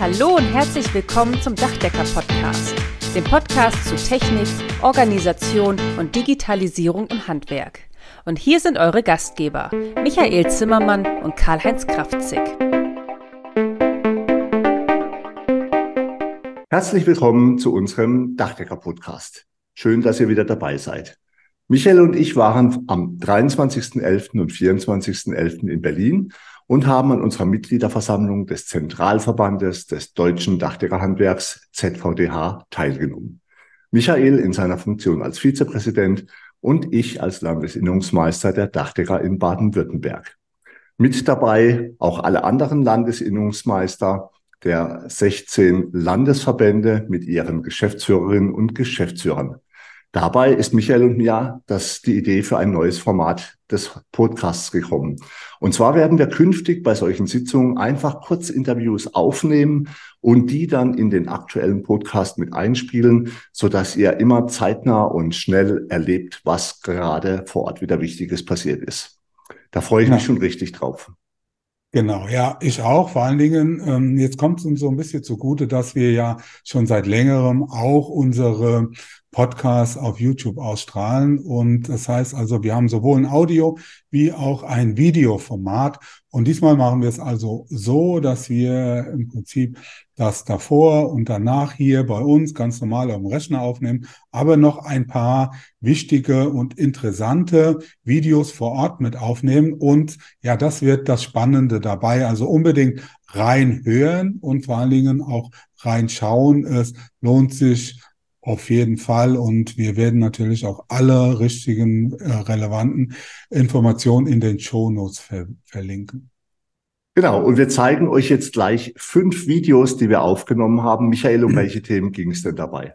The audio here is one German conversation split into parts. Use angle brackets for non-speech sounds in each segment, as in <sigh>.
Hallo und herzlich willkommen zum Dachdecker-Podcast, dem Podcast zu Technik, Organisation und Digitalisierung im Handwerk. Und hier sind eure Gastgeber, Michael Zimmermann und Karl-Heinz Kraftzig. Herzlich willkommen zu unserem Dachdecker-Podcast. Schön, dass ihr wieder dabei seid. Michael und ich waren am 23.11. und 24.11. in Berlin und haben an unserer Mitgliederversammlung des Zentralverbandes des Deutschen Dachdeckerhandwerks ZVDH teilgenommen. Michael in seiner Funktion als Vizepräsident und ich als Landesinnungsmeister der Dachdecker in Baden-Württemberg. Mit dabei auch alle anderen Landesinnungsmeister der 16 Landesverbände mit ihren Geschäftsführerinnen und Geschäftsführern. Dabei ist Michael und mir das die Idee für ein neues Format des Podcasts gekommen. Und zwar werden wir künftig bei solchen Sitzungen einfach Kurzinterviews aufnehmen und die dann in den aktuellen Podcast mit einspielen, so dass ihr immer zeitnah und schnell erlebt, was gerade vor Ort wieder Wichtiges passiert ist. Da freue ich ja. mich schon richtig drauf. Genau, ja, ich auch. Vor allen Dingen, ähm, jetzt kommt es uns so ein bisschen zugute, dass wir ja schon seit längerem auch unsere Podcasts auf YouTube ausstrahlen. Und das heißt also, wir haben sowohl ein Audio wie auch ein Videoformat. Und diesmal machen wir es also so, dass wir im Prinzip das davor und danach hier bei uns ganz normal am Rechner aufnehmen, aber noch ein paar wichtige und interessante Videos vor Ort mit aufnehmen. Und ja, das wird das Spannende dabei. Also unbedingt reinhören und vor allen Dingen auch reinschauen. Es lohnt sich auf jeden Fall. Und wir werden natürlich auch alle richtigen, äh, relevanten Informationen in den Show Notes ver verlinken. Genau, und wir zeigen euch jetzt gleich fünf Videos, die wir aufgenommen haben. Michael, um welche Themen ging es denn dabei?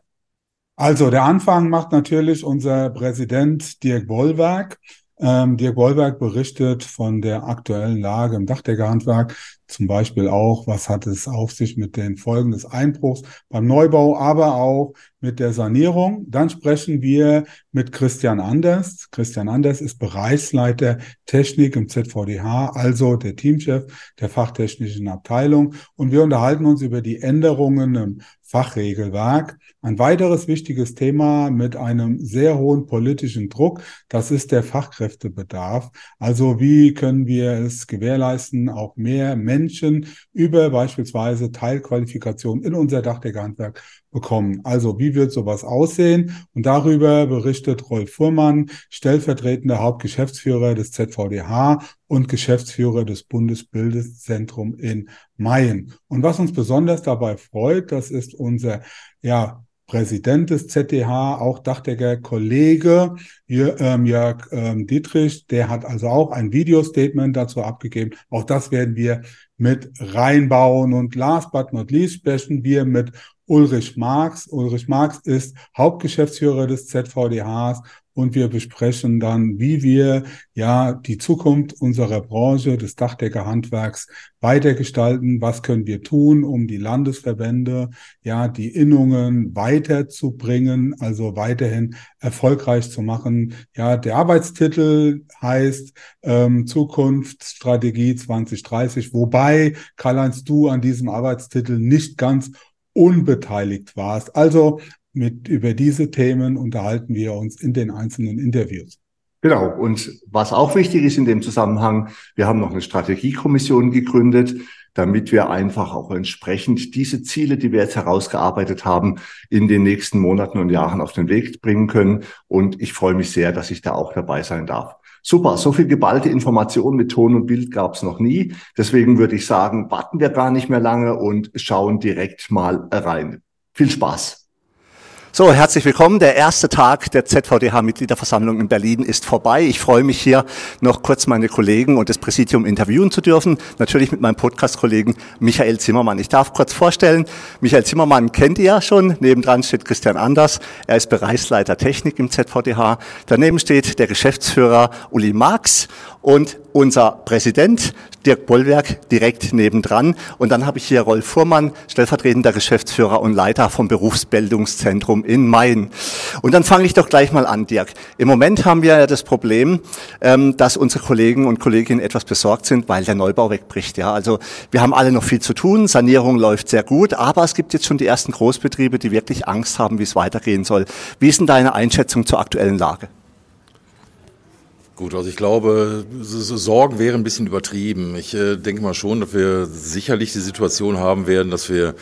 Also der Anfang macht natürlich unser Präsident Dirk Bollwerk. Ähm, Dirk Bollwerk berichtet von der aktuellen Lage im Dachdeckerhandwerk, zum Beispiel auch, was hat es auf sich mit den Folgen des Einbruchs beim Neubau, aber auch mit der Sanierung. Dann sprechen wir mit Christian Anders. Christian Anders ist Bereichsleiter Technik im ZVDH, also der Teamchef der fachtechnischen Abteilung. Und wir unterhalten uns über die Änderungen im Fachregelwerk. Ein weiteres wichtiges Thema mit einem sehr hohen politischen Druck, das ist der Fachkräftebedarf. Also wie können wir es gewährleisten, auch mehr Menschen über beispielsweise Teilqualifikation in unser Dachdeckerhandwerk bekommen. Also wie wird sowas aussehen? Und darüber berichtet Rolf Fuhrmann, stellvertretender Hauptgeschäftsführer des ZVDH und Geschäftsführer des Bundesbildeszentrum in Mayen. Und was uns besonders dabei freut, das ist unser ja, Präsident des ZDH, auch Dachdecker Kollege ähm, Jörg ähm, Dietrich, der hat also auch ein Videostatement dazu abgegeben. Auch das werden wir mit reinbauen. Und last but not least sprechen wir mit Ulrich Marx. Ulrich Marx ist Hauptgeschäftsführer des ZVDHs und wir besprechen dann, wie wir ja die Zukunft unserer Branche des Dachdeckerhandwerks weitergestalten. Was können wir tun, um die Landesverbände, ja, die Innungen weiterzubringen, also weiterhin erfolgreich zu machen. Ja, der Arbeitstitel heißt ähm, Zukunftsstrategie 2030, wobei, Karl-Heinz, du an diesem Arbeitstitel nicht ganz unbeteiligt warst. Also mit, über diese Themen unterhalten wir uns in den einzelnen Interviews. Genau. Und was auch wichtig ist in dem Zusammenhang, wir haben noch eine Strategiekommission gegründet, damit wir einfach auch entsprechend diese Ziele, die wir jetzt herausgearbeitet haben, in den nächsten Monaten und Jahren auf den Weg bringen können. Und ich freue mich sehr, dass ich da auch dabei sein darf. Super, so viel geballte Information mit Ton und Bild gab es noch nie. Deswegen würde ich sagen, warten wir gar nicht mehr lange und schauen direkt mal rein. Viel Spaß. So, herzlich willkommen. Der erste Tag der ZVDH-Mitgliederversammlung in Berlin ist vorbei. Ich freue mich hier noch kurz meine Kollegen und das Präsidium interviewen zu dürfen. Natürlich mit meinem Podcast-Kollegen Michael Zimmermann. Ich darf kurz vorstellen, Michael Zimmermann kennt ihr ja schon. Nebendran steht Christian Anders. Er ist Bereichsleiter Technik im ZVDH. Daneben steht der Geschäftsführer Uli Marx und unser Präsident Dirk Bollwerk direkt nebendran. Und dann habe ich hier Rolf Fuhrmann, stellvertretender Geschäftsführer und Leiter vom Berufsbildungszentrum in Main. Und dann fange ich doch gleich mal an, Dirk. Im Moment haben wir ja das Problem, ähm, dass unsere Kollegen und Kolleginnen etwas besorgt sind, weil der Neubau wegbricht. Ja, also wir haben alle noch viel zu tun. Sanierung läuft sehr gut, aber es gibt jetzt schon die ersten Großbetriebe, die wirklich Angst haben, wie es weitergehen soll. Wie ist denn deine Einschätzung zur aktuellen Lage? Gut, also ich glaube, Sorgen wären ein bisschen übertrieben. Ich äh, denke mal schon, dass wir sicherlich die Situation haben werden, dass wir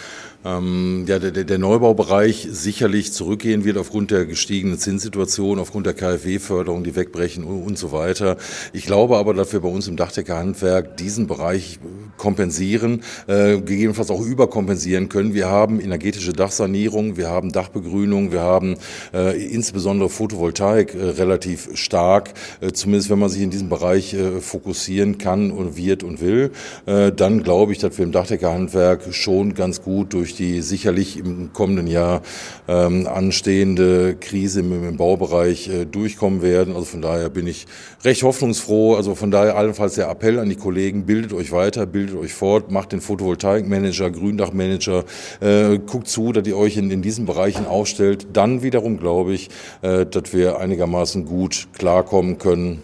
ähm, ja, der, der Neubaubereich sicherlich zurückgehen wird aufgrund der gestiegenen Zinssituation, aufgrund der KfW-Förderung, die wegbrechen und, und, so weiter. Ich glaube aber, dass wir bei uns im Dachdeckerhandwerk diesen Bereich kompensieren, äh, gegebenenfalls auch überkompensieren können. Wir haben energetische Dachsanierung, wir haben Dachbegrünung, wir haben äh, insbesondere Photovoltaik äh, relativ stark, äh, zumindest wenn man sich in diesem Bereich äh, fokussieren kann und wird und will. Äh, dann glaube ich, dass wir im Dachdeckerhandwerk schon ganz gut durch durch die sicherlich im kommenden Jahr ähm, anstehende Krise im, im Baubereich äh, durchkommen werden. Also von daher bin ich recht hoffnungsfroh. Also von daher allenfalls der Appell an die Kollegen, bildet euch weiter, bildet euch fort, macht den Photovoltaikmanager, Gründachmanager, äh, guckt zu, dass ihr euch in, in diesen Bereichen aufstellt. Dann wiederum glaube ich, äh, dass wir einigermaßen gut klarkommen können.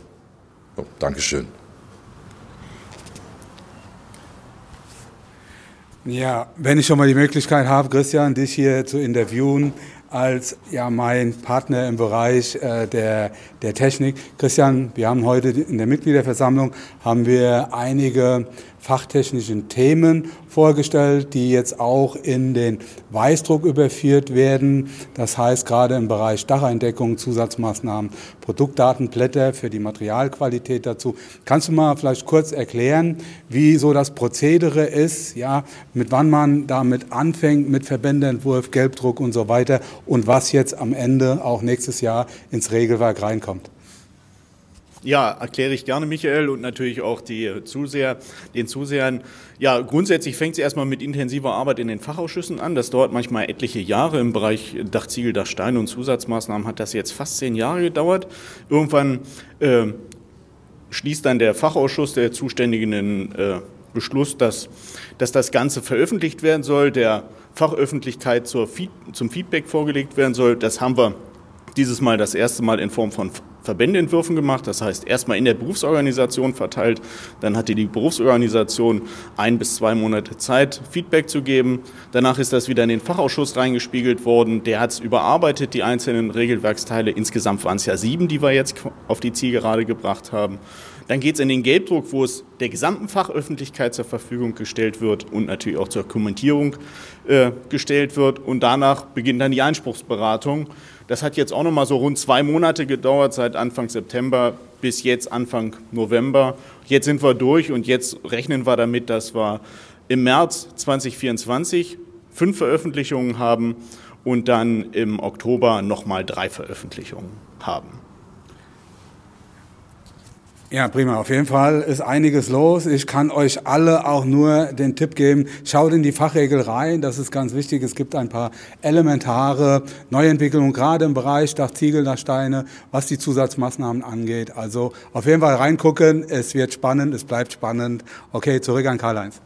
Oh, Dankeschön. Ja, wenn ich schon mal die Möglichkeit habe, Christian, dich hier zu interviewen als ja mein Partner im Bereich äh, der, der Technik. Christian, wir haben heute in der Mitgliederversammlung haben wir einige fachtechnischen Themen vorgestellt, die jetzt auch in den Weißdruck überführt werden. Das heißt gerade im Bereich Dacheindeckung, Zusatzmaßnahmen, Produktdatenblätter für die Materialqualität dazu. Kannst du mal vielleicht kurz erklären, wie so das Prozedere ist, ja, mit wann man damit anfängt, mit Verbändeentwurf, Gelbdruck und so weiter und was jetzt am Ende auch nächstes Jahr ins Regelwerk reinkommt? Ja, erkläre ich gerne, Michael, und natürlich auch die Zuseher, den Zusehern. Ja, grundsätzlich fängt es erstmal mit intensiver Arbeit in den Fachausschüssen an. Das dauert manchmal etliche Jahre. Im Bereich Dachziegel, Dachsteine und Zusatzmaßnahmen hat das jetzt fast zehn Jahre gedauert. Irgendwann äh, schließt dann der Fachausschuss der zuständigen äh, Beschluss, dass, dass das Ganze veröffentlicht werden soll, der Fachöffentlichkeit zur, zum Feedback vorgelegt werden soll. Das haben wir dieses Mal das erste Mal in Form von Verbändeentwürfen gemacht. Das heißt, erstmal in der Berufsorganisation verteilt. Dann hatte die Berufsorganisation ein bis zwei Monate Zeit, Feedback zu geben. Danach ist das wieder in den Fachausschuss reingespiegelt worden. Der hat es überarbeitet, die einzelnen Regelwerksteile. Insgesamt waren es ja sieben, die wir jetzt auf die Zielgerade gebracht haben. Dann geht es in den Gelbdruck, wo es der gesamten Fachöffentlichkeit zur Verfügung gestellt wird und natürlich auch zur Kommentierung äh, gestellt wird. Und danach beginnt dann die Einspruchsberatung. Das hat jetzt auch noch mal so rund zwei Monate gedauert, seit Anfang September bis jetzt Anfang November. Jetzt sind wir durch und jetzt rechnen wir damit, dass wir im März 2024 fünf Veröffentlichungen haben und dann im Oktober nochmal drei Veröffentlichungen haben. Ja, prima. Auf jeden Fall ist einiges los. Ich kann euch alle auch nur den Tipp geben, schaut in die Fachregel rein. Das ist ganz wichtig. Es gibt ein paar elementare Neuentwicklungen, gerade im Bereich Dachziegel, Dachsteine, was die Zusatzmaßnahmen angeht. Also auf jeden Fall reingucken. Es wird spannend, es bleibt spannend. Okay, zurück an Karl-Heinz.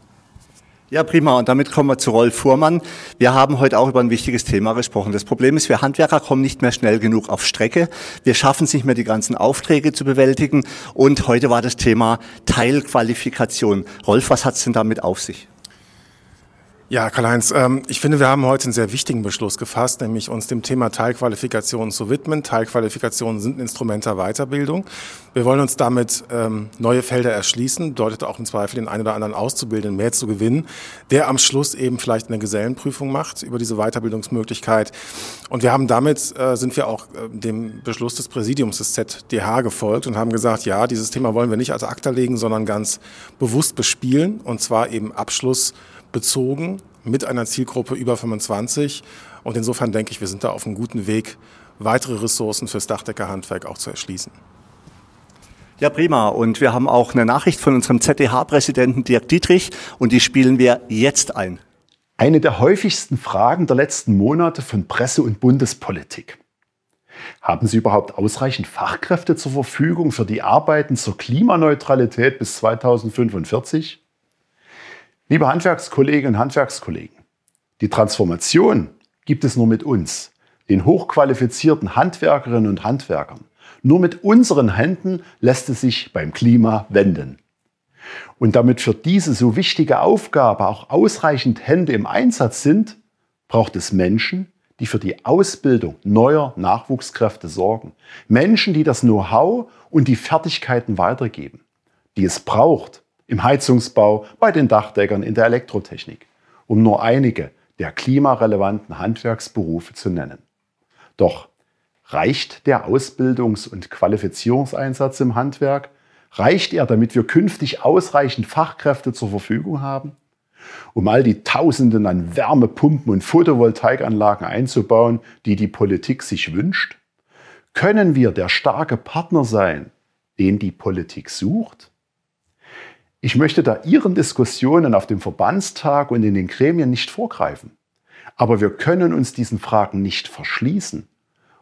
Ja, prima. Und damit kommen wir zu Rolf Fuhrmann. Wir haben heute auch über ein wichtiges Thema gesprochen. Das Problem ist, wir Handwerker kommen nicht mehr schnell genug auf Strecke. Wir schaffen es nicht mehr, die ganzen Aufträge zu bewältigen. Und heute war das Thema Teilqualifikation. Rolf, was hat es denn damit auf sich? Ja, Karl-Heinz, ähm, ich finde, wir haben heute einen sehr wichtigen Beschluss gefasst, nämlich uns dem Thema Teilqualifikationen zu widmen. Teilqualifikationen sind ein Instrument der Weiterbildung. Wir wollen uns damit ähm, neue Felder erschließen, bedeutet auch im Zweifel den einen oder anderen Auszubildenden mehr zu gewinnen, der am Schluss eben vielleicht eine Gesellenprüfung macht über diese Weiterbildungsmöglichkeit. Und wir haben damit, äh, sind wir auch äh, dem Beschluss des Präsidiums des ZDH gefolgt und haben gesagt, ja, dieses Thema wollen wir nicht als Akta legen, sondern ganz bewusst bespielen und zwar eben Abschluss bezogen mit einer Zielgruppe über 25. Und insofern denke ich, wir sind da auf einem guten Weg, weitere Ressourcen fürs Dachdeckerhandwerk auch zu erschließen. Ja, prima. Und wir haben auch eine Nachricht von unserem ZDH-Präsidenten Dirk Dietrich und die spielen wir jetzt ein. Eine der häufigsten Fragen der letzten Monate von Presse und Bundespolitik. Haben Sie überhaupt ausreichend Fachkräfte zur Verfügung für die Arbeiten zur Klimaneutralität bis 2045? Liebe Handwerkskolleginnen und Handwerkskollegen, die Transformation gibt es nur mit uns, den hochqualifizierten Handwerkerinnen und Handwerkern. Nur mit unseren Händen lässt es sich beim Klima wenden. Und damit für diese so wichtige Aufgabe auch ausreichend Hände im Einsatz sind, braucht es Menschen, die für die Ausbildung neuer Nachwuchskräfte sorgen. Menschen, die das Know-how und die Fertigkeiten weitergeben, die es braucht im Heizungsbau, bei den Dachdeckern, in der Elektrotechnik, um nur einige der klimarelevanten Handwerksberufe zu nennen. Doch reicht der Ausbildungs- und Qualifizierungseinsatz im Handwerk? Reicht er, damit wir künftig ausreichend Fachkräfte zur Verfügung haben? Um all die Tausenden an Wärmepumpen und Photovoltaikanlagen einzubauen, die die Politik sich wünscht? Können wir der starke Partner sein, den die Politik sucht? Ich möchte da Ihren Diskussionen auf dem Verbandstag und in den Gremien nicht vorgreifen. Aber wir können uns diesen Fragen nicht verschließen.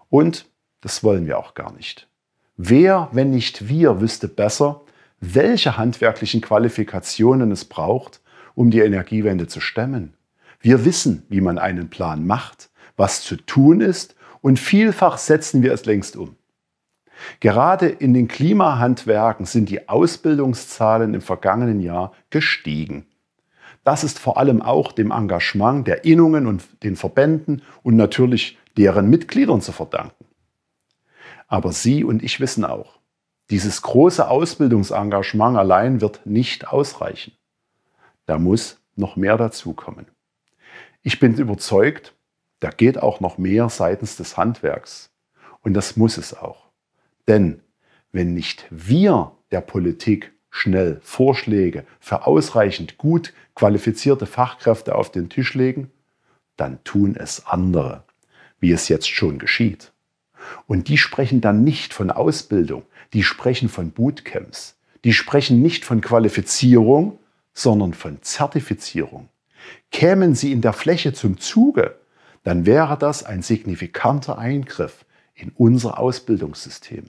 Und das wollen wir auch gar nicht. Wer, wenn nicht wir, wüsste besser, welche handwerklichen Qualifikationen es braucht, um die Energiewende zu stemmen. Wir wissen, wie man einen Plan macht, was zu tun ist und vielfach setzen wir es längst um. Gerade in den Klimahandwerken sind die Ausbildungszahlen im vergangenen Jahr gestiegen. Das ist vor allem auch dem Engagement der Innungen und den Verbänden und natürlich deren Mitgliedern zu verdanken. Aber Sie und ich wissen auch, dieses große Ausbildungsengagement allein wird nicht ausreichen. Da muss noch mehr dazukommen. Ich bin überzeugt, da geht auch noch mehr seitens des Handwerks. Und das muss es auch. Denn wenn nicht wir der Politik schnell Vorschläge für ausreichend gut qualifizierte Fachkräfte auf den Tisch legen, dann tun es andere, wie es jetzt schon geschieht. Und die sprechen dann nicht von Ausbildung, die sprechen von Bootcamps, die sprechen nicht von Qualifizierung, sondern von Zertifizierung. Kämen sie in der Fläche zum Zuge, dann wäre das ein signifikanter Eingriff in unser Ausbildungssystem.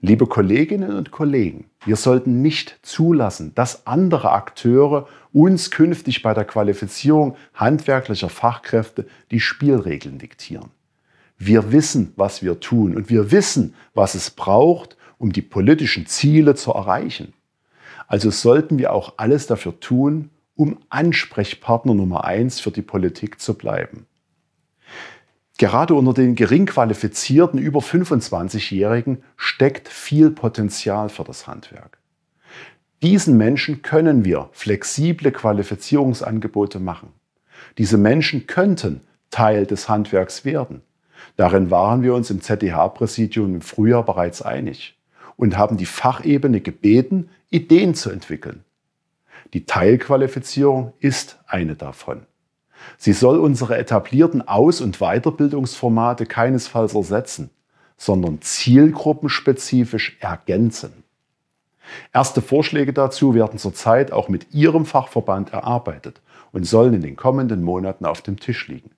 Liebe Kolleginnen und Kollegen, wir sollten nicht zulassen, dass andere Akteure uns künftig bei der Qualifizierung handwerklicher Fachkräfte die Spielregeln diktieren. Wir wissen, was wir tun und wir wissen, was es braucht, um die politischen Ziele zu erreichen. Also sollten wir auch alles dafür tun, um Ansprechpartner Nummer eins für die Politik zu bleiben. Gerade unter den gering qualifizierten über 25-Jährigen steckt viel Potenzial für das Handwerk. Diesen Menschen können wir flexible Qualifizierungsangebote machen. Diese Menschen könnten Teil des Handwerks werden. Darin waren wir uns im ZDH-Präsidium im Frühjahr bereits einig und haben die Fachebene gebeten, Ideen zu entwickeln. Die Teilqualifizierung ist eine davon. Sie soll unsere etablierten Aus- und Weiterbildungsformate keinesfalls ersetzen, sondern zielgruppenspezifisch ergänzen. Erste Vorschläge dazu werden zurzeit auch mit Ihrem Fachverband erarbeitet und sollen in den kommenden Monaten auf dem Tisch liegen.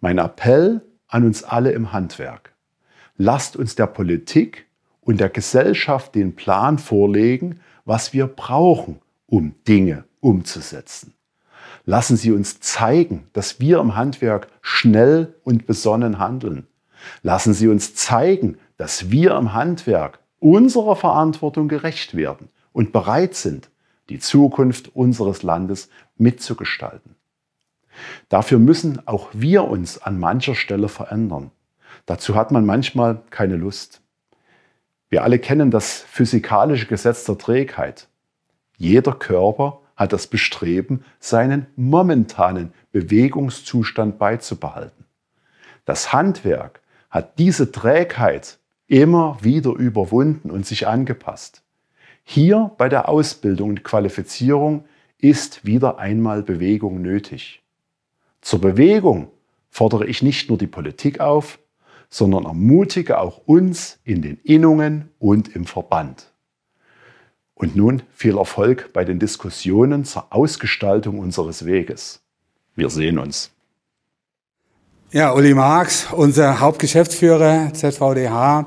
Mein Appell an uns alle im Handwerk. Lasst uns der Politik und der Gesellschaft den Plan vorlegen, was wir brauchen, um Dinge umzusetzen. Lassen Sie uns zeigen, dass wir im Handwerk schnell und besonnen handeln. Lassen Sie uns zeigen, dass wir im Handwerk unserer Verantwortung gerecht werden und bereit sind, die Zukunft unseres Landes mitzugestalten. Dafür müssen auch wir uns an mancher Stelle verändern. Dazu hat man manchmal keine Lust. Wir alle kennen das physikalische Gesetz der Trägheit. Jeder Körper hat das Bestreben, seinen momentanen Bewegungszustand beizubehalten. Das Handwerk hat diese Trägheit immer wieder überwunden und sich angepasst. Hier bei der Ausbildung und Qualifizierung ist wieder einmal Bewegung nötig. Zur Bewegung fordere ich nicht nur die Politik auf, sondern ermutige auch uns in den Innungen und im Verband. Und nun viel Erfolg bei den Diskussionen zur Ausgestaltung unseres Weges. Wir sehen uns. Ja, Uli Marx, unser Hauptgeschäftsführer ZVDH,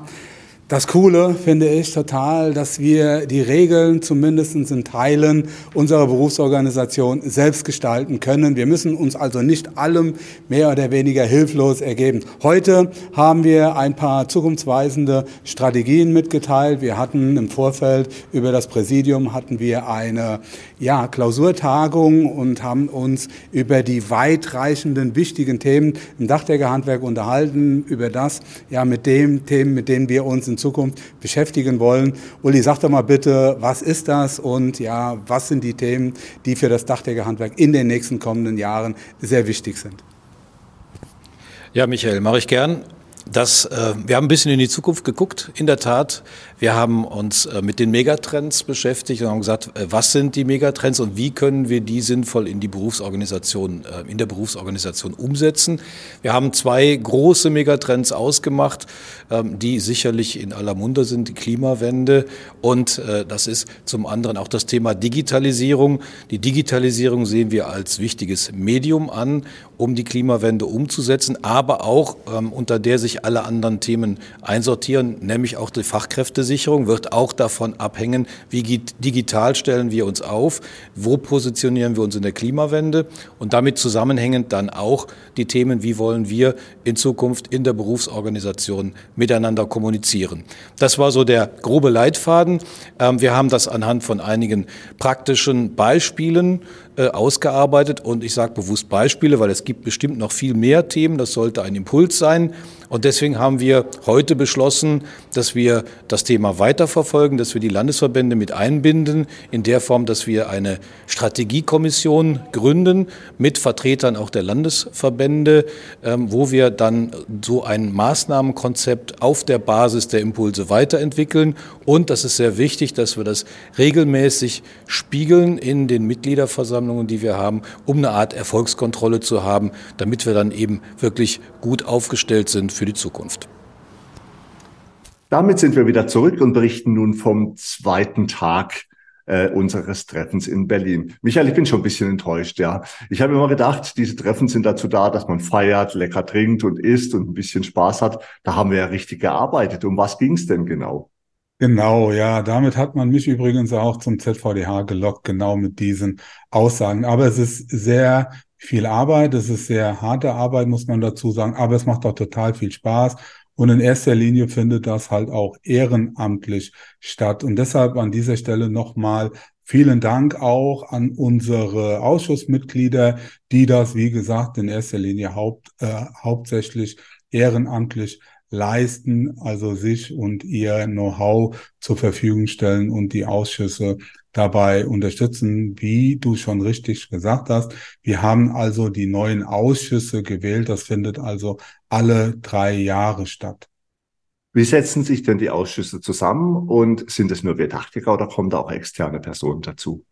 das Coole finde ich total, dass wir die Regeln zumindest in Teilen unserer Berufsorganisation selbst gestalten können. Wir müssen uns also nicht allem mehr oder weniger hilflos ergeben. Heute haben wir ein paar zukunftsweisende Strategien mitgeteilt. Wir hatten im Vorfeld über das Präsidium hatten wir eine ja, Klausurtagung und haben uns über die weitreichenden wichtigen Themen im Dachdeckerhandwerk unterhalten, über das ja mit den Themen, mit denen wir uns in Zukunft beschäftigen wollen. Uli, sag doch mal bitte, was ist das und ja, was sind die Themen, die für das Dachdeckerhandwerk in den nächsten kommenden Jahren sehr wichtig sind? Ja, Michael, mache ich gern. Das, äh, wir haben ein bisschen in die Zukunft geguckt, in der Tat. Wir haben uns äh, mit den Megatrends beschäftigt und haben gesagt, äh, was sind die Megatrends und wie können wir die sinnvoll in die Berufsorganisation, äh, in der Berufsorganisation umsetzen. Wir haben zwei große Megatrends ausgemacht, ähm, die sicherlich in aller Munde sind, die Klimawende und das ist zum anderen auch das Thema Digitalisierung. Die Digitalisierung sehen wir als wichtiges Medium an, um die Klimawende umzusetzen, aber auch ähm, unter der sich alle anderen Themen einsortieren, nämlich auch die Fachkräfte Sicherung wird auch davon abhängen, wie digital stellen wir uns auf, wo positionieren wir uns in der Klimawende und damit zusammenhängend dann auch die Themen, wie wollen wir in Zukunft in der Berufsorganisation miteinander kommunizieren. Das war so der grobe Leitfaden. Ähm, wir haben das anhand von einigen praktischen Beispielen äh, ausgearbeitet und ich sage bewusst Beispiele, weil es gibt bestimmt noch viel mehr Themen. Das sollte ein Impuls sein. Und deswegen haben wir heute beschlossen, dass wir das Thema weiterverfolgen, dass wir die Landesverbände mit einbinden, in der Form, dass wir eine Strategiekommission gründen mit Vertretern auch der Landesverbände, ähm, wo wir dann so ein Maßnahmenkonzept auf der Basis der Impulse weiterentwickeln. Und das ist sehr wichtig, dass wir das regelmäßig spiegeln in den Mitgliederversammlungen, die wir haben, um eine Art Erfolgskontrolle zu haben, damit wir dann eben wirklich gut aufgestellt sind für die Zukunft. Damit sind wir wieder zurück und berichten nun vom zweiten Tag äh, unseres Treffens in Berlin. Michael, ich bin schon ein bisschen enttäuscht, ja. Ich habe immer gedacht, diese Treffen sind dazu da, dass man feiert, lecker trinkt und isst und ein bisschen Spaß hat. Da haben wir ja richtig gearbeitet. Um was ging es denn genau? Genau, ja, damit hat man mich übrigens auch zum ZVDH gelockt, genau mit diesen Aussagen. Aber es ist sehr viel Arbeit, es ist sehr harte Arbeit, muss man dazu sagen, aber es macht auch total viel Spaß. Und in erster Linie findet das halt auch ehrenamtlich statt. Und deshalb an dieser Stelle nochmal vielen Dank auch an unsere Ausschussmitglieder, die das, wie gesagt, in erster Linie haupt, äh, hauptsächlich ehrenamtlich leisten, also sich und ihr Know-how zur Verfügung stellen und die Ausschüsse dabei unterstützen, wie du schon richtig gesagt hast. Wir haben also die neuen Ausschüsse gewählt. Das findet also alle drei Jahre statt. Wie setzen sich denn die Ausschüsse zusammen und sind es nur wir oder kommen da auch externe Personen dazu?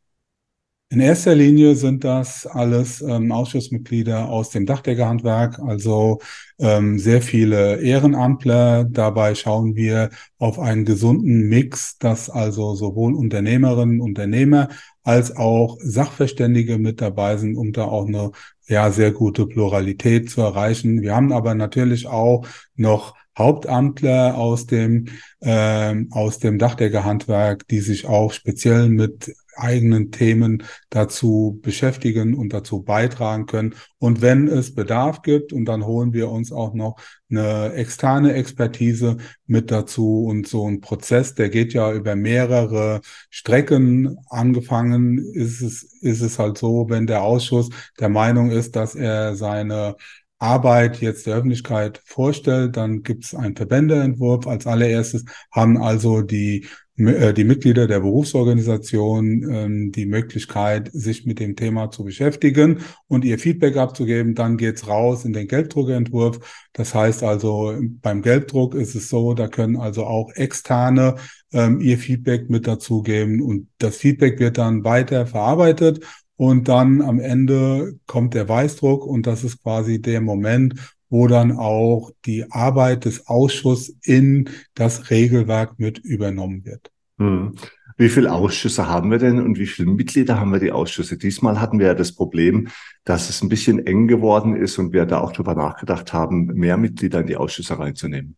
In erster Linie sind das alles ähm, Ausschussmitglieder aus dem Dachdeckerhandwerk, also ähm, sehr viele Ehrenamtler. Dabei schauen wir auf einen gesunden Mix, dass also sowohl Unternehmerinnen, Unternehmer als auch Sachverständige mit dabei sind, um da auch eine ja sehr gute Pluralität zu erreichen. Wir haben aber natürlich auch noch Hauptamtler aus dem ähm, aus dem Dachdeckerhandwerk, die sich auch speziell mit eigenen Themen dazu beschäftigen und dazu beitragen können. Und wenn es Bedarf gibt, und dann holen wir uns auch noch eine externe Expertise mit dazu und so ein Prozess, der geht ja über mehrere Strecken. Angefangen ist es, ist es halt so, wenn der Ausschuss der Meinung ist, dass er seine Arbeit jetzt der Öffentlichkeit vorstellt, dann gibt es einen Verbändeentwurf. Als allererstes haben also die, die Mitglieder der Berufsorganisation ähm, die Möglichkeit, sich mit dem Thema zu beschäftigen und ihr Feedback abzugeben. Dann geht's raus in den Gelbdruckentwurf. Das heißt also, beim Gelbdruck ist es so, da können also auch externe ähm, ihr Feedback mit dazugeben und das Feedback wird dann weiter verarbeitet und dann am Ende kommt der Weißdruck und das ist quasi der Moment, wo dann auch die Arbeit des Ausschusses in das Regelwerk mit übernommen wird. Hm. Wie viele Ausschüsse haben wir denn und wie viele Mitglieder haben wir die Ausschüsse? Diesmal hatten wir ja das Problem, dass es ein bisschen eng geworden ist und wir da auch drüber nachgedacht haben, mehr Mitglieder in die Ausschüsse reinzunehmen.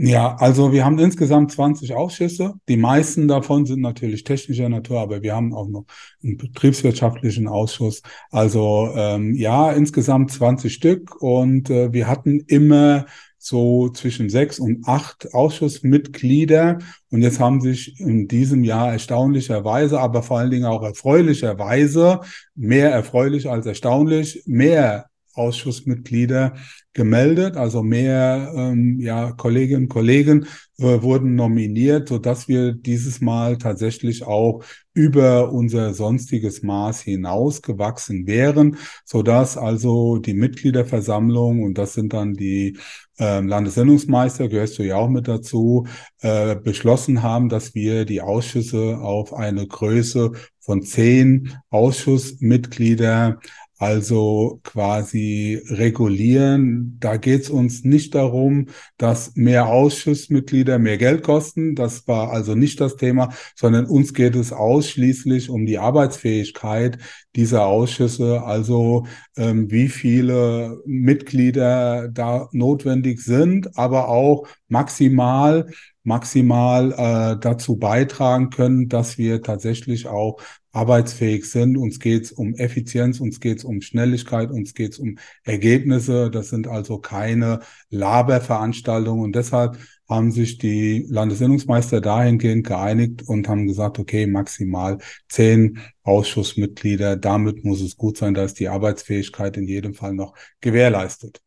Ja, also wir haben insgesamt 20 Ausschüsse. Die meisten davon sind natürlich technischer Natur, aber wir haben auch noch einen betriebswirtschaftlichen Ausschuss. Also ähm, ja, insgesamt 20 Stück und äh, wir hatten immer so zwischen sechs und acht Ausschussmitglieder. Und jetzt haben sich in diesem Jahr erstaunlicherweise, aber vor allen Dingen auch erfreulicherweise, mehr erfreulich als erstaunlich, mehr Ausschussmitglieder gemeldet, also mehr ähm, ja, Kolleginnen und Kollegen äh, wurden nominiert, so dass wir dieses Mal tatsächlich auch über unser sonstiges Maß hinaus gewachsen wären, so dass also die Mitgliederversammlung und das sind dann die äh, Landessendungsmeister, gehörst du ja auch mit dazu, äh, beschlossen haben, dass wir die Ausschüsse auf eine Größe von zehn Ausschussmitglieder also quasi regulieren. Da geht es uns nicht darum, dass mehr Ausschussmitglieder mehr Geld kosten. Das war also nicht das Thema, sondern uns geht es ausschließlich um die Arbeitsfähigkeit dieser Ausschüsse, also ähm, wie viele Mitglieder da notwendig sind, aber auch maximal maximal äh, dazu beitragen können, dass wir tatsächlich auch arbeitsfähig sind. Uns geht es um Effizienz, uns geht es um Schnelligkeit, uns geht es um Ergebnisse. Das sind also keine Laberveranstaltungen. Und deshalb haben sich die Landesinnungsmeister dahingehend geeinigt und haben gesagt, okay, maximal zehn Ausschussmitglieder. Damit muss es gut sein, da ist die Arbeitsfähigkeit in jedem Fall noch gewährleistet.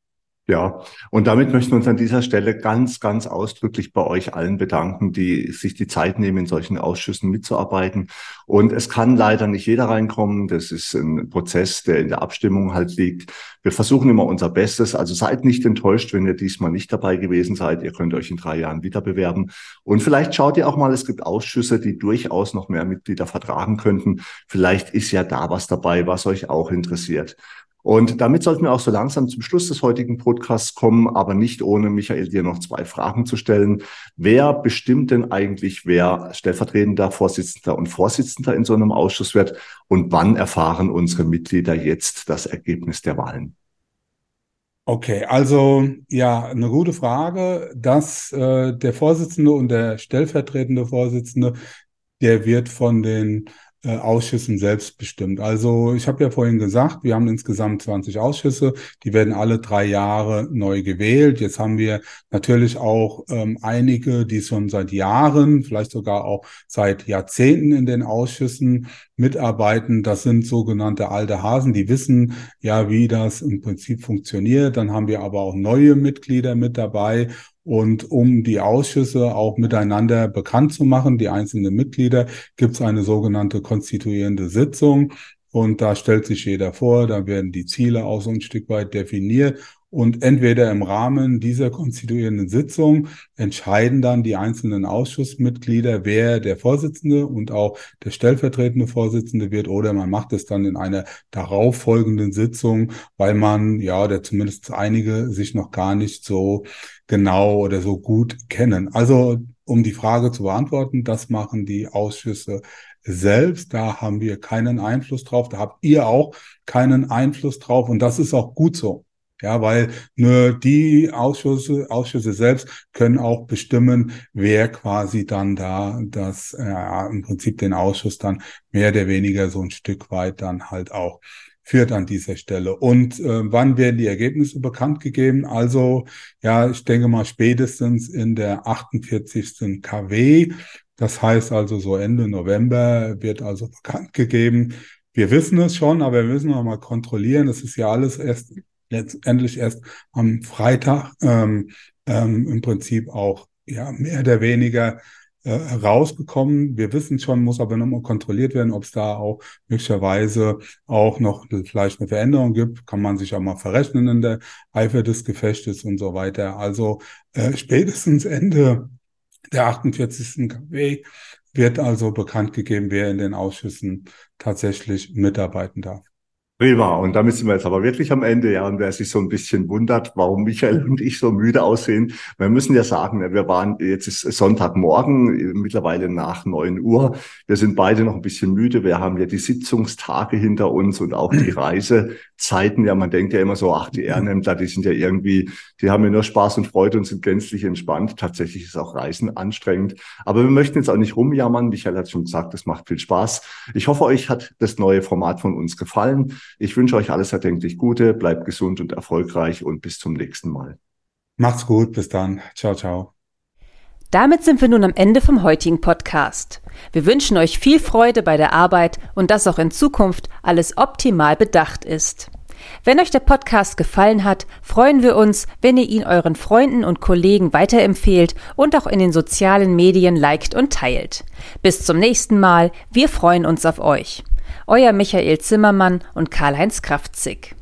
Ja, und damit möchten wir uns an dieser Stelle ganz, ganz ausdrücklich bei euch allen bedanken, die sich die Zeit nehmen, in solchen Ausschüssen mitzuarbeiten. Und es kann leider nicht jeder reinkommen. Das ist ein Prozess, der in der Abstimmung halt liegt. Wir versuchen immer unser Bestes. Also seid nicht enttäuscht, wenn ihr diesmal nicht dabei gewesen seid. Ihr könnt euch in drei Jahren wieder bewerben. Und vielleicht schaut ihr auch mal, es gibt Ausschüsse, die durchaus noch mehr Mitglieder vertragen könnten. Vielleicht ist ja da was dabei, was euch auch interessiert. Und damit sollten wir auch so langsam zum Schluss des heutigen Podcasts kommen, aber nicht ohne Michael dir noch zwei Fragen zu stellen. Wer bestimmt denn eigentlich, wer stellvertretender Vorsitzender und Vorsitzender in so einem Ausschuss wird und wann erfahren unsere Mitglieder jetzt das Ergebnis der Wahlen? Okay, also ja, eine gute Frage. Dass äh, der Vorsitzende und der stellvertretende Vorsitzende, der wird von den äh, Ausschüssen selbst bestimmt. Also ich habe ja vorhin gesagt, wir haben insgesamt 20 Ausschüsse, die werden alle drei Jahre neu gewählt. Jetzt haben wir natürlich auch ähm, einige, die schon seit Jahren, vielleicht sogar auch seit Jahrzehnten in den Ausschüssen mitarbeiten. Das sind sogenannte alte Hasen, die wissen ja, wie das im Prinzip funktioniert. Dann haben wir aber auch neue Mitglieder mit dabei und um die Ausschüsse auch miteinander bekannt zu machen, die einzelnen Mitglieder, gibt es eine sogenannte konstituierende Sitzung. Und da stellt sich jeder vor, da werden die Ziele auch so ein Stück weit definiert und entweder im Rahmen dieser konstituierenden Sitzung entscheiden dann die einzelnen Ausschussmitglieder, wer der Vorsitzende und auch der stellvertretende Vorsitzende wird, oder man macht es dann in einer darauffolgenden Sitzung, weil man, ja, oder zumindest einige sich noch gar nicht so genau oder so gut kennen. Also, um die Frage zu beantworten, das machen die Ausschüsse selbst. Da haben wir keinen Einfluss drauf. Da habt ihr auch keinen Einfluss drauf. Und das ist auch gut so. Ja, weil nur die Ausschüsse, Ausschüsse selbst können auch bestimmen, wer quasi dann da das, äh, im Prinzip den Ausschuss dann mehr oder weniger so ein Stück weit dann halt auch führt an dieser Stelle. Und äh, wann werden die Ergebnisse bekannt gegeben? Also, ja, ich denke mal spätestens in der 48. KW. Das heißt also so Ende November wird also bekannt gegeben. Wir wissen es schon, aber wir müssen noch mal kontrollieren. Das ist ja alles erst letztendlich erst am Freitag ähm, ähm, im Prinzip auch ja mehr oder weniger äh, rausgekommen. Wir wissen schon, muss aber nochmal kontrolliert werden, ob es da auch möglicherweise auch noch vielleicht eine Veränderung gibt. Kann man sich auch mal verrechnen in der Eifer des Gefechtes und so weiter. Also äh, spätestens Ende der 48. KW wird also bekannt gegeben, wer in den Ausschüssen tatsächlich mitarbeiten darf. Prima. Und damit sind wir jetzt aber wirklich am Ende, ja. Und wer sich so ein bisschen wundert, warum Michael <laughs> und ich so müde aussehen, wir müssen ja sagen, wir waren, jetzt ist Sonntagmorgen, mittlerweile nach neun Uhr. Wir sind beide noch ein bisschen müde. Wir haben ja die Sitzungstage hinter uns und auch die <clears throat> Reisezeiten. Ja, man denkt ja immer so, ach, die Ehrenämter, die sind ja irgendwie, die haben ja nur Spaß und Freude und sind gänzlich entspannt. Tatsächlich ist auch Reisen anstrengend. Aber wir möchten jetzt auch nicht rumjammern. Michael hat schon gesagt, es macht viel Spaß. Ich hoffe, euch hat das neue Format von uns gefallen. Ich wünsche euch alles erdenklich Gute, bleibt gesund und erfolgreich und bis zum nächsten Mal. Macht's gut, bis dann. Ciao, ciao. Damit sind wir nun am Ende vom heutigen Podcast. Wir wünschen euch viel Freude bei der Arbeit und dass auch in Zukunft alles optimal bedacht ist. Wenn euch der Podcast gefallen hat, freuen wir uns, wenn ihr ihn euren Freunden und Kollegen weiterempfehlt und auch in den sozialen Medien liked und teilt. Bis zum nächsten Mal, wir freuen uns auf euch. Euer Michael Zimmermann und Karl-Heinz Kraftzig.